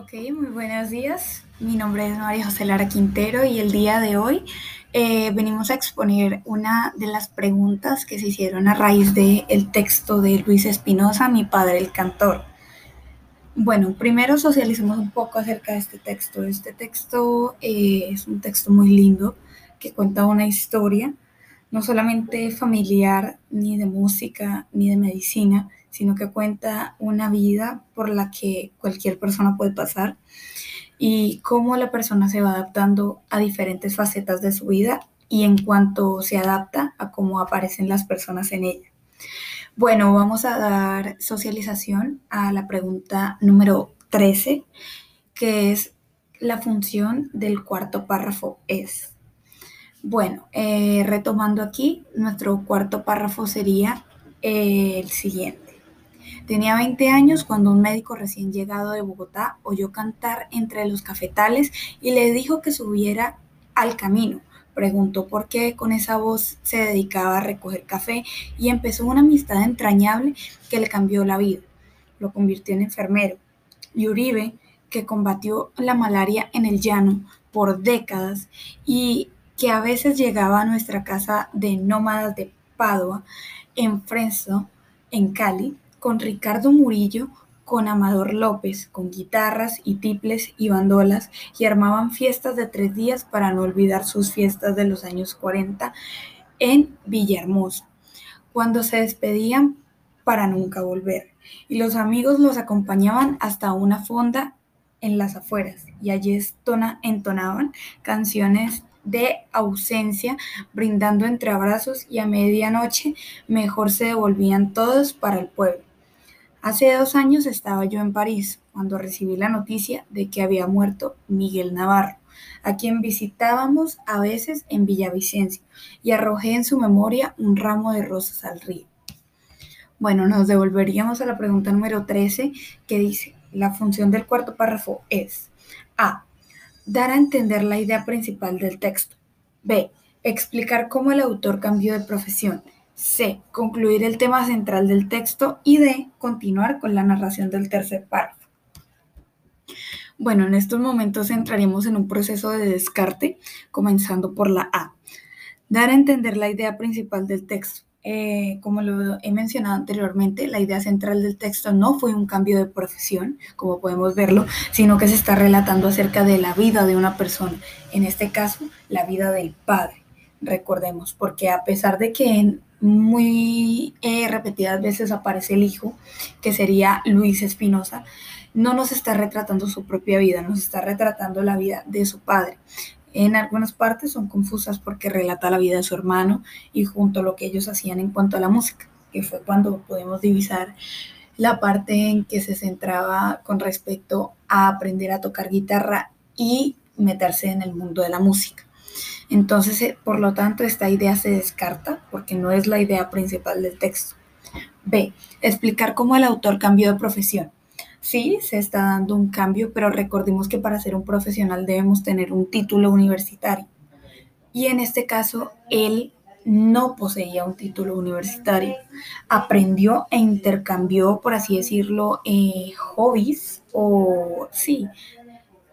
Ok, muy buenos días. Mi nombre es María José Lara Quintero y el día de hoy eh, venimos a exponer una de las preguntas que se hicieron a raíz del el texto de Luis Espinosa, Mi padre el cantor. Bueno, primero socialicemos un poco acerca de este texto. Este texto eh, es un texto muy lindo que cuenta una historia, no solamente familiar, ni de música, ni de medicina, sino que cuenta una vida por la que cualquier persona puede pasar y cómo la persona se va adaptando a diferentes facetas de su vida y en cuanto se adapta a cómo aparecen las personas en ella. Bueno, vamos a dar socialización a la pregunta número 13, que es la función del cuarto párrafo es. Bueno, eh, retomando aquí, nuestro cuarto párrafo sería el siguiente. Tenía 20 años cuando un médico recién llegado de Bogotá oyó cantar entre los cafetales y le dijo que subiera al camino. Preguntó por qué con esa voz se dedicaba a recoger café y empezó una amistad entrañable que le cambió la vida. Lo convirtió en enfermero. Y Uribe, que combatió la malaria en el llano por décadas y que a veces llegaba a nuestra casa de nómadas de Padua, en Fresno, en Cali, con Ricardo Murillo, con Amador López, con guitarras y tiples y bandolas, y armaban fiestas de tres días para no olvidar sus fiestas de los años 40 en Villahermosa, cuando se despedían para nunca volver. Y los amigos los acompañaban hasta una fonda en las afueras, y allí entonaban canciones de ausencia, brindando entre abrazos y a medianoche mejor se devolvían todos para el pueblo. Hace dos años estaba yo en París cuando recibí la noticia de que había muerto Miguel Navarro, a quien visitábamos a veces en Villavicencio, y arrojé en su memoria un ramo de rosas al río. Bueno, nos devolveríamos a la pregunta número 13 que dice, la función del cuarto párrafo es A. Dar a entender la idea principal del texto. B. Explicar cómo el autor cambió de profesión. C. Concluir el tema central del texto. Y D. Continuar con la narración del tercer párrafo. Bueno, en estos momentos entraremos en un proceso de descarte, comenzando por la A. Dar a entender la idea principal del texto. Eh, como lo he mencionado anteriormente, la idea central del texto no fue un cambio de profesión, como podemos verlo, sino que se está relatando acerca de la vida de una persona, en este caso, la vida del padre, recordemos, porque a pesar de que muy eh, repetidas veces aparece el hijo, que sería Luis Espinosa, no nos está retratando su propia vida, nos está retratando la vida de su padre. En algunas partes son confusas porque relata la vida de su hermano y junto a lo que ellos hacían en cuanto a la música, que fue cuando podemos divisar la parte en que se centraba con respecto a aprender a tocar guitarra y meterse en el mundo de la música. Entonces, eh, por lo tanto, esta idea se descarta porque no es la idea principal del texto. B. Explicar cómo el autor cambió de profesión. Sí, se está dando un cambio, pero recordemos que para ser un profesional debemos tener un título universitario. Y en este caso, él no poseía un título universitario. Aprendió e intercambió, por así decirlo, eh, hobbies o, sí,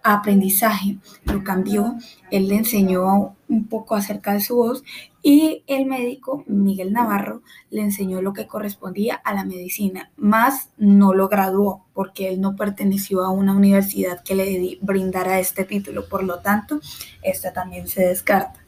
aprendizaje, lo cambió, él le enseñó un poco acerca de su voz y el médico Miguel Navarro le enseñó lo que correspondía a la medicina, más no lo graduó porque él no perteneció a una universidad que le brindara este título, por lo tanto, esta también se descarta.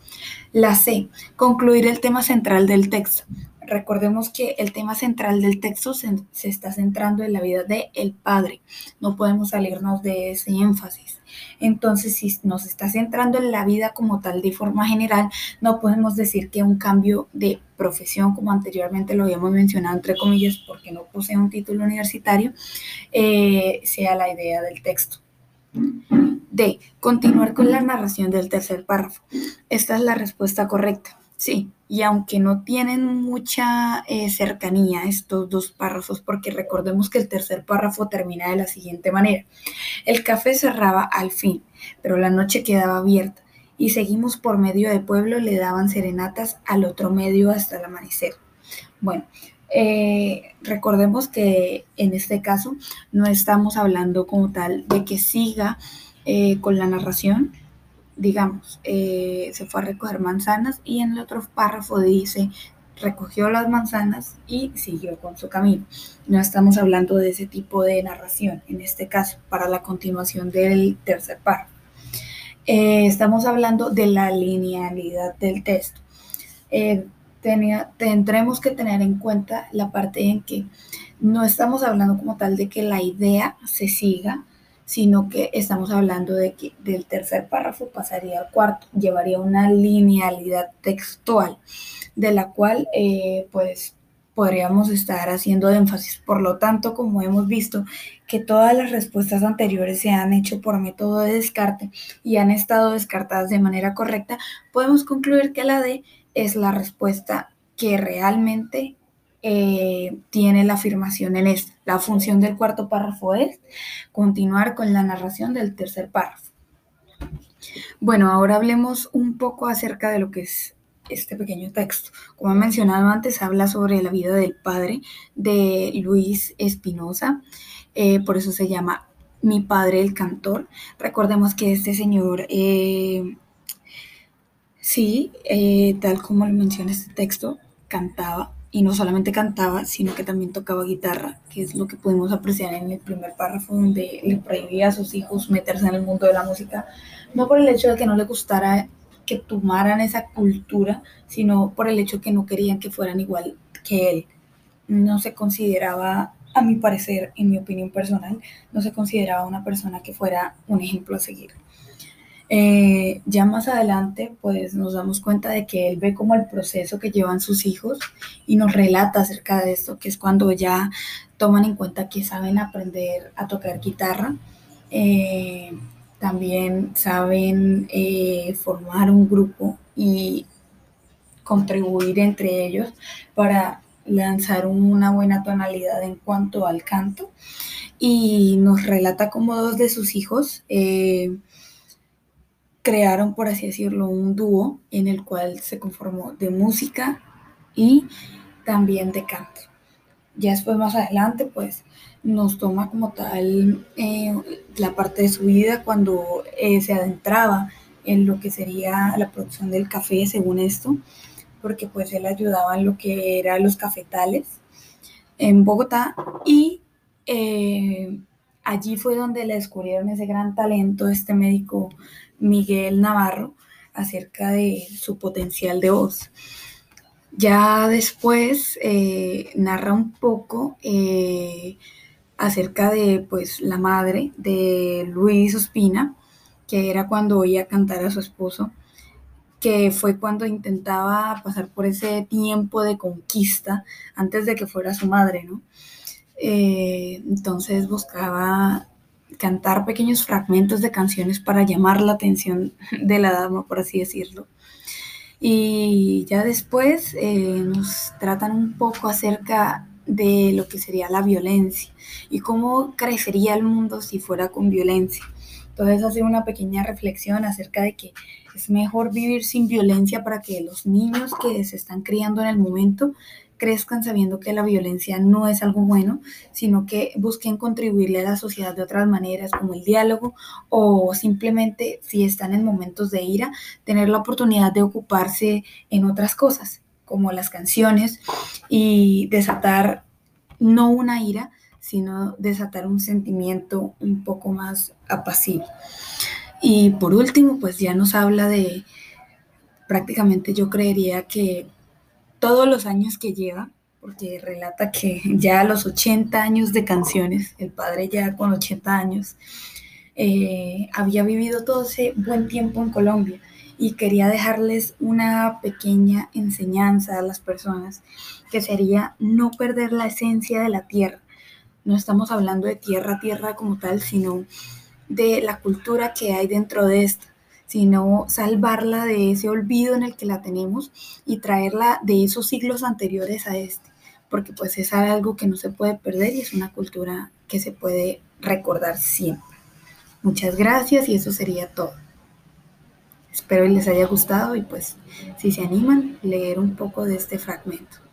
La C, concluir el tema central del texto. Recordemos que el tema central del texto se, está centrando en la vida de el padre. No podemos salirnos de ese énfasis. Entonces, si nos está centrando en la vida como tal de forma general, no podemos decir que un cambio de profesión, como anteriormente lo habíamos mencionado entre comillas, porque no posee un título universitario, eh, sea la idea del texto. D. Continuar con la narración del tercer párrafo. Esta es la respuesta correcta. Sí, y aunque no tienen mucha eh, cercanía estos dos párrafos, porque recordemos que el tercer párrafo termina de la siguiente manera. El café cerraba al fin, pero la noche quedaba abierta, y seguimos por medio de pueblo, le daban serenatas al otro medio hasta el amanecer. Bueno, Eh, recordemos que en este caso no estamos hablando como tal de que siga eh, con la narración. Digamos, eh, se fue a recoger manzanas y en el otro párrafo dice recogió las manzanas y siguió con su camino. No estamos hablando de ese tipo de narración en este caso para la continuación del tercer párrafo. estamos hablando de la linealidad del texto tendremos que tener en cuenta la parte en que no estamos hablando como tal de que la idea se siga, sino que estamos hablando de que del tercer párrafo pasaría al cuarto, llevaría una linealidad textual, de la cual eh, pues podríamos estar haciendo énfasis. Por lo tanto, como hemos visto que todas las respuestas anteriores se han hecho por método de descarte y han estado descartadas de manera correcta, podemos concluir que la D es la respuesta que realmente eh, tiene la afirmación en esto. La función del cuarto párrafo es continuar con la narración del tercer párrafo. Bueno, ahora hablemos un poco acerca de lo que es este pequeño texto. Como he mencionado antes, habla sobre la vida del padre de Luis Espinosa, eh, por eso se llama Mi padre el cantor. Recordemos que este señor eh, Sí, tal como lo menciona este texto, cantaba, y no solamente cantaba, sino que también tocaba guitarra, que es lo que pudimos apreciar en el primer párrafo, donde le prohibía a sus hijos meterse en el mundo de la música, no por el hecho de que no le gustara que tomaran esa cultura, sino por el hecho que no querían que fueran igual que él. No se consideraba, a mi parecer, en mi opinión personal, no se consideraba una persona que fuera un ejemplo a seguir. Eh, ya más adelante, pues nos damos cuenta de que él ve como el proceso que llevan sus hijos y nos relata acerca de esto, que es cuando ya toman en cuenta que saben aprender a tocar guitarra, eh, también saben eh, formar un grupo y contribuir entre ellos para lanzar una buena tonalidad en cuanto al canto. Y nos relata como dos de sus hijos crearon, por así decirlo, un dúo en el cual se conformó de música y también de canto. Ya después, más adelante, pues nos toma como tal eh, la parte de su vida cuando eh, se adentraba en lo que sería la producción del café, según esto, porque pues él ayudaba en lo que eran los cafetales en Bogotá y eh, allí fue donde le descubrieron ese gran talento, este médico Miguel Navarro acerca de su potencial de voz. Ya después eh, narra un poco eh, acerca de pues la madre de Luis Ospina, que era cuando oía cantar a su esposo, que fue cuando intentaba pasar por ese tiempo de conquista antes de que fuera su madre, ¿no? Eh, entonces buscaba cantar pequeños fragmentos de canciones para llamar la atención de la dama, por así decirlo. Y ya después eh, nos tratan un poco acerca de lo que sería la violencia y cómo crecería el mundo si fuera con violencia. Entonces hace una pequeña reflexión acerca de que es mejor vivir sin violencia para que los niños que se están criando en el momento crezcan sabiendo que la violencia no es algo bueno, sino que busquen contribuirle a la sociedad de otras maneras, como el diálogo, o simplemente, si están en momentos de ira, tener la oportunidad de ocuparse en otras cosas, como las canciones, y desatar no una ira, sino desatar un sentimiento un poco más apacible. Y por último, pues ya nos habla de, prácticamente yo creería que todos los años que lleva, porque relata que ya a los 80 años de canciones, el padre ya con 80 años, eh, había vivido todo ese buen tiempo en Colombia y quería dejarles una pequeña enseñanza a las personas, que sería no perder la esencia de la tierra. No estamos hablando de tierra, tierra como tal, sino de la cultura que hay dentro de esta sino salvarla de ese olvido en el que la tenemos y traerla de esos siglos anteriores a este, porque pues es algo que no se puede perder y es una cultura que se puede recordar siempre. Muchas gracias y eso sería todo. Espero les haya gustado y pues si se animan, leer un poco de este fragmento.